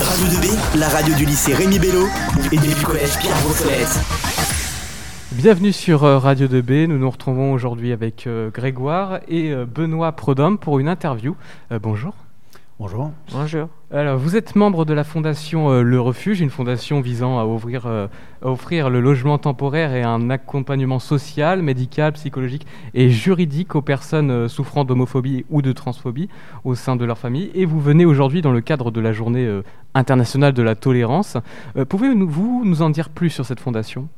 Radio 2B, la radio du lycée Rémi Bello et du collège Pierre Brossolette. Bienvenue sur euh, Radio 2B. Nous nous retrouvons aujourd'hui avec euh, Grégoire et euh, Benoît Prodhomme pour une interview. Bonjour. Bonjour. Bonjour. Alors, vous êtes membre de la fondation euh, Le Refuge, une fondation visant à, ouvrir, euh, à offrir le logement temporaire et un accompagnement social, médical, psychologique et juridique aux personnes euh, souffrant d'homophobie ou de transphobie au sein de leur famille. Et vous venez aujourd'hui dans le cadre de la journée euh, internationale de la tolérance. Euh, Pouvez-vous nous en dire plus sur cette fondation?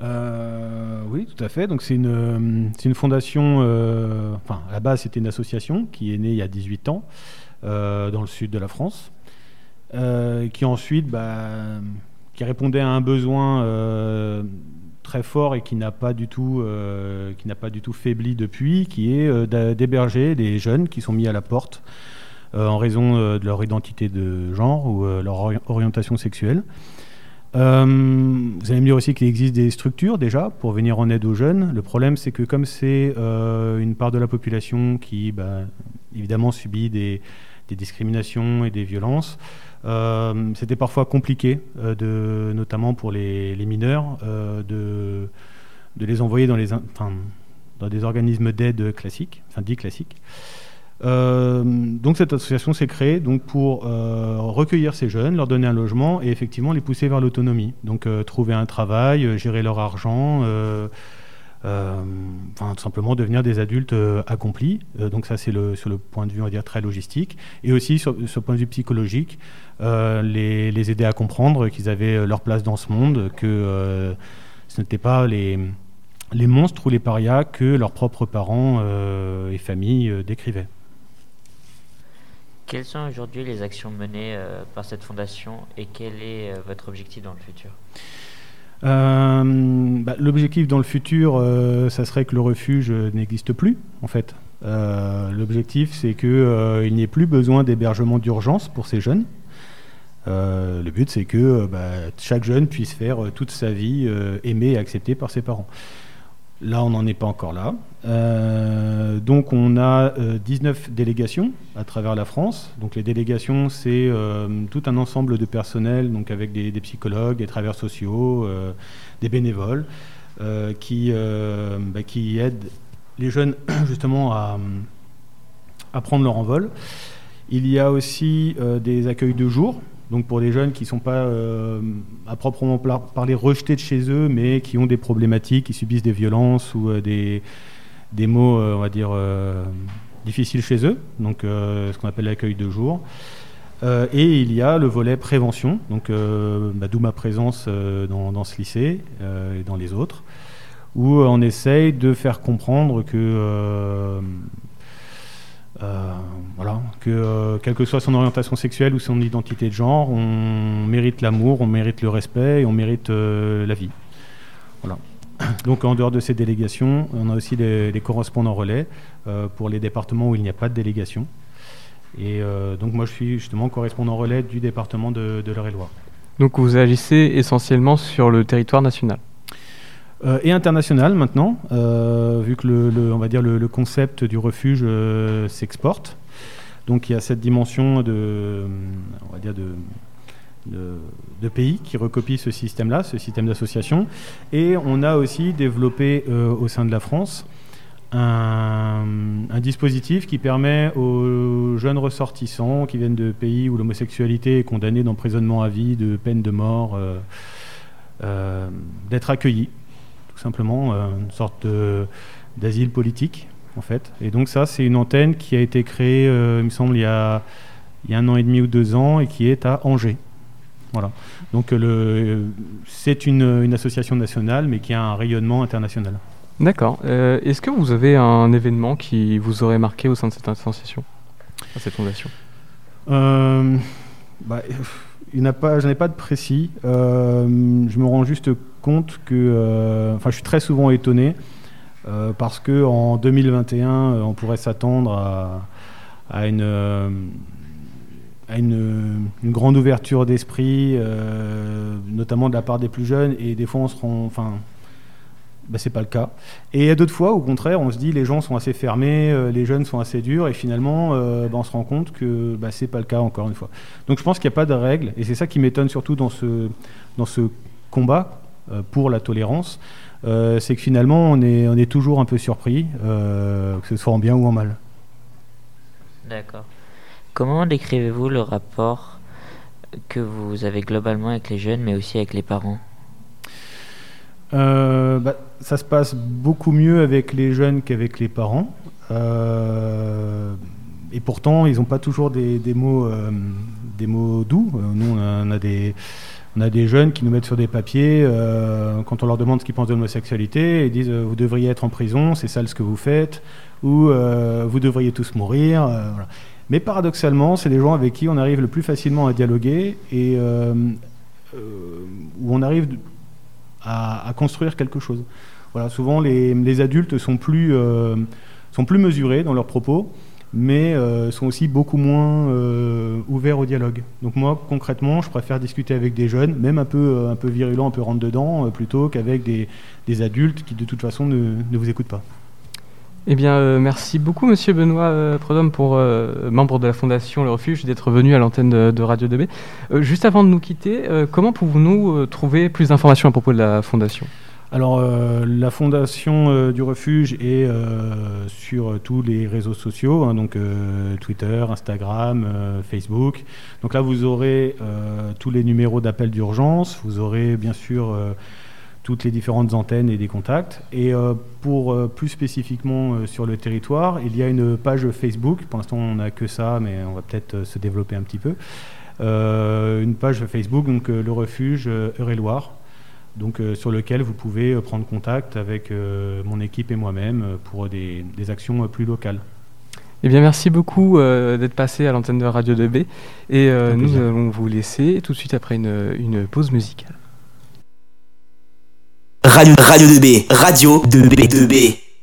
Euh, oui, tout à fait. Donc c'est une, fondation, euh, enfin à la base c'était une association qui est née il y a 18 ans dans le sud de la France, euh, qui ensuite, bah, qui répondait à un besoin euh, très fort et qui n'a pas du tout, euh, qui n'a pas du tout faibli depuis, qui est euh, d'héberger des jeunes qui sont mis à la porte euh, en raison euh, de leur identité de genre ou euh, leur ori- orientation sexuelle. Euh, vous allez me dire aussi qu'il existe des structures déjà pour venir en aide aux jeunes. Le problème, c'est que comme c'est euh, une part de la population qui, bah, évidemment, subit des, des discriminations et des violences, euh, c'était parfois compliqué, euh, notamment pour les, les mineurs, euh, de, les envoyer dans, des organismes d'aide classiques, enfin dits classiques. Donc cette association s'est créée donc pour recueillir ces jeunes, leur donner un logement et effectivement les pousser vers l'autonomie. Donc trouver un travail, gérer leur argent, enfin tout simplement devenir des adultes euh, accomplis. Euh, donc ça c'est le, sur le point de vue on va dire très logistique et aussi sur, sur le point de vue psychologique, euh, les, aider à comprendre qu'ils avaient euh, leur place dans ce monde, que euh, ce n'étaient pas les les monstres ou les parias que leurs propres parents euh, et familles euh, décrivaient. Quelles sont aujourd'hui les actions menées euh, par cette fondation et quel est euh, votre objectif dans le futur? Euh, bah, L'objectif dans le futur, euh, ça serait que le refuge n'existe plus, en fait. Euh, L'objectif, c'est qu'il n'y ait plus besoin d'hébergement d'urgence pour ces jeunes. Le but, c'est que bah, chaque jeune puisse faire toute sa vie aimée et acceptée par ses parents. Là, on n'en est pas encore là. Euh, donc, on a euh, 19 délégations à travers la France. Donc, les délégations, c'est euh, tout un ensemble de personnel, donc avec des, psychologues, des travailleurs sociaux, euh, des bénévoles, qui, bah, qui aident les jeunes justement à, à prendre leur envol. Il y a aussi des accueils de jour, donc pour des jeunes qui ne sont pas à proprement parler rejetés de chez eux, mais qui ont des problématiques, qui subissent des violences ou des, des mots, euh, on va dire, euh, difficiles chez eux, donc euh, ce qu'on appelle l'accueil de jour. Et il y a le volet prévention, donc bah, d'où ma présence dans, ce lycée et dans les autres, où on essaye de faire comprendre que voilà, que quelle que soit son orientation sexuelle ou son identité de genre, on mérite l'amour, on mérite le respect et on mérite la vie. Voilà. Donc en dehors de ces délégations, on a aussi les, les correspondants relais euh, pour les départements où il n'y a pas de délégation. Et euh, donc moi je suis justement correspondant relais du département de, de l'Eure-et-Loire. Donc vous agissez essentiellement sur le territoire national? Euh, et international maintenant, euh, vu que le, le- on va dire le, le concept du refuge euh, s'exporte. Donc il y a cette dimension de, on va dire de, de, pays qui recopient ce système-là, ce système d'association. Et on a aussi développé euh, au sein de la France un, dispositif qui permet aux jeunes ressortissants qui viennent de pays où l'homosexualité est condamnée d'emprisonnement à vie, de peine de mort, euh, euh, d'être accueillis tout simplement, une sorte d'asile politique, en fait. Et donc ça, c'est une antenne qui a été créée, il me semble, il y a un an et demi ou deux ans, et qui est à Angers. Voilà. Donc euh, le- c'est une, une association nationale, mais qui a un rayonnement international. D'accord. Euh, Est-ce que vous avez un événement qui vous aurait marqué au sein de cette association, cette fondation? Euh, bah, il n'a pas, j'en ai pas de précis. Euh, je me rends juste compte que, enfin, je suis très souvent étonné parce que en 2021, euh, on pourrait s'attendre à, à une à une, grande ouverture d'esprit, euh, notamment de la part des plus jeunes, et des fois on se rend, enfin, bah, c'est pas le cas. Et il y a d'autres fois, au contraire, on se dit les gens sont assez fermés, euh, les jeunes sont assez durs, et finalement, euh, bah, on se rend compte que bah, c'est pas le cas encore une fois. Donc je pense qu'il n'y a pas de règle, et c'est ça qui m'étonne surtout dans ce, dans ce combat pour la tolérance, c'est que finalement on est, on est toujours un peu surpris, que ce soit en bien ou en mal. D'accord. Comment décrivez-vous le rapport que vous avez globalement avec les jeunes, mais aussi avec les parents? Euh, bah, ça se passe beaucoup mieux avec les jeunes qu'avec les parents. Euh, et pourtant, ils n'ont pas toujours des, mots, euh, mots doux. Nous, on a, des, on a des jeunes qui nous mettent sur des papiers quand on leur demande ce qu'ils pensent de l'homosexualité. Ils disent Vous devriez être en prison, c'est sale ce que vous faites, ou Vous devriez tous mourir. Mais paradoxalement, c'est les gens avec qui on arrive le plus facilement à dialoguer et où on arrive à, construire quelque chose. Voilà, souvent les, adultes sont plus, euh, sont plus mesurés dans leurs propos, mais euh, sont aussi beaucoup moins euh, ouverts au dialogue. Donc moi, concrètement, je préfère discuter avec des jeunes, même un peu, un peu virulents, un peu rentre-dedans, plutôt qu'avec des, adultes qui de toute façon ne, ne vous écoutent pas. Eh bien, merci beaucoup, Monsieur Benoît Prodhomme, pour membre de la Fondation Le Refuge, d'être venu à l'antenne de, Radio 2B. juste avant de nous quitter, comment pouvons-nous trouver plus d'informations à propos de la Fondation? Alors, la fondation du refuge est sur tous les réseaux sociaux, hein, donc Twitter, Instagram, Facebook. Donc là, vous aurez tous les numéros d'appel d'urgence. Vous aurez bien sûr toutes les différentes antennes et des contacts. Et euh, pour euh, plus spécifiquement euh, sur le territoire, il y a une page Facebook. Pour l'instant, on n'a que ça, mais on va peut-être se développer un petit peu. une page Facebook, donc le refuge Eure-et-Loire, donc sur lequel vous pouvez prendre contact avec mon équipe et moi-même pour des, actions plus locales. Eh bien, merci beaucoup d'être passé à l'antenne de Radio 2B. Et nous allons vous laisser tout de suite après une, une pause musicale. Radio, Radio 2B, Radio 2B, 2B.